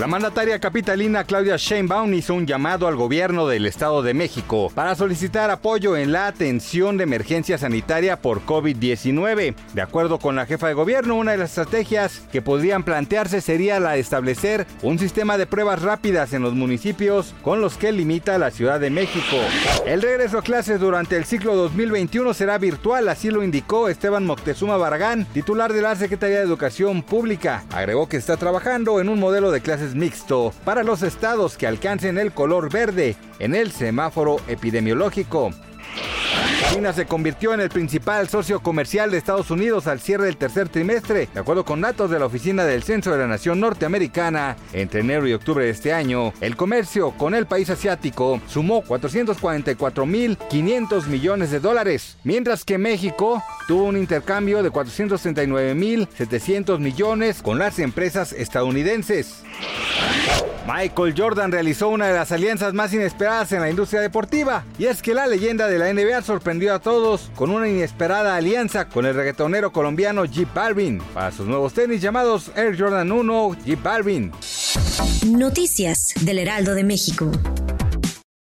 La mandataria capitalina Claudia Sheinbaum hizo un llamado al gobierno del Estado de México para solicitar apoyo en la atención de emergencia sanitaria por COVID-19. De acuerdo con la jefa de gobierno, una de las estrategias que podrían plantearse sería la establecer un sistema de pruebas rápidas en los municipios con los que limita la Ciudad de México. El regreso a clases durante el ciclo 2021 será virtual, así lo indicó Esteban Moctezuma Barragán, titular de la Secretaría de Educación Pública. Agregó que está trabajando en un modelo de clases mixto para los estados que alcancen el color verde en el semáforo epidemiológico. China se convirtió en el principal socio comercial de Estados Unidos al cierre del tercer trimestre, de acuerdo con datos de la Oficina del Censo de la Nación Norteamericana. Entre enero y octubre de este año, el comercio con el país asiático sumó 444.500 millones de dólares, mientras que México tuvo un intercambio de 439.700 millones con las empresas estadounidenses. Michael Jordan realizó una de las alianzas más inesperadas en la industria deportiva, y es que la leyenda de la NBA sorprendió a todos con una inesperada alianza con el reggaetonero colombiano J Balvin para sus nuevos tenis llamados Air Jordan 1 J Balvin. Noticias del Heraldo de México.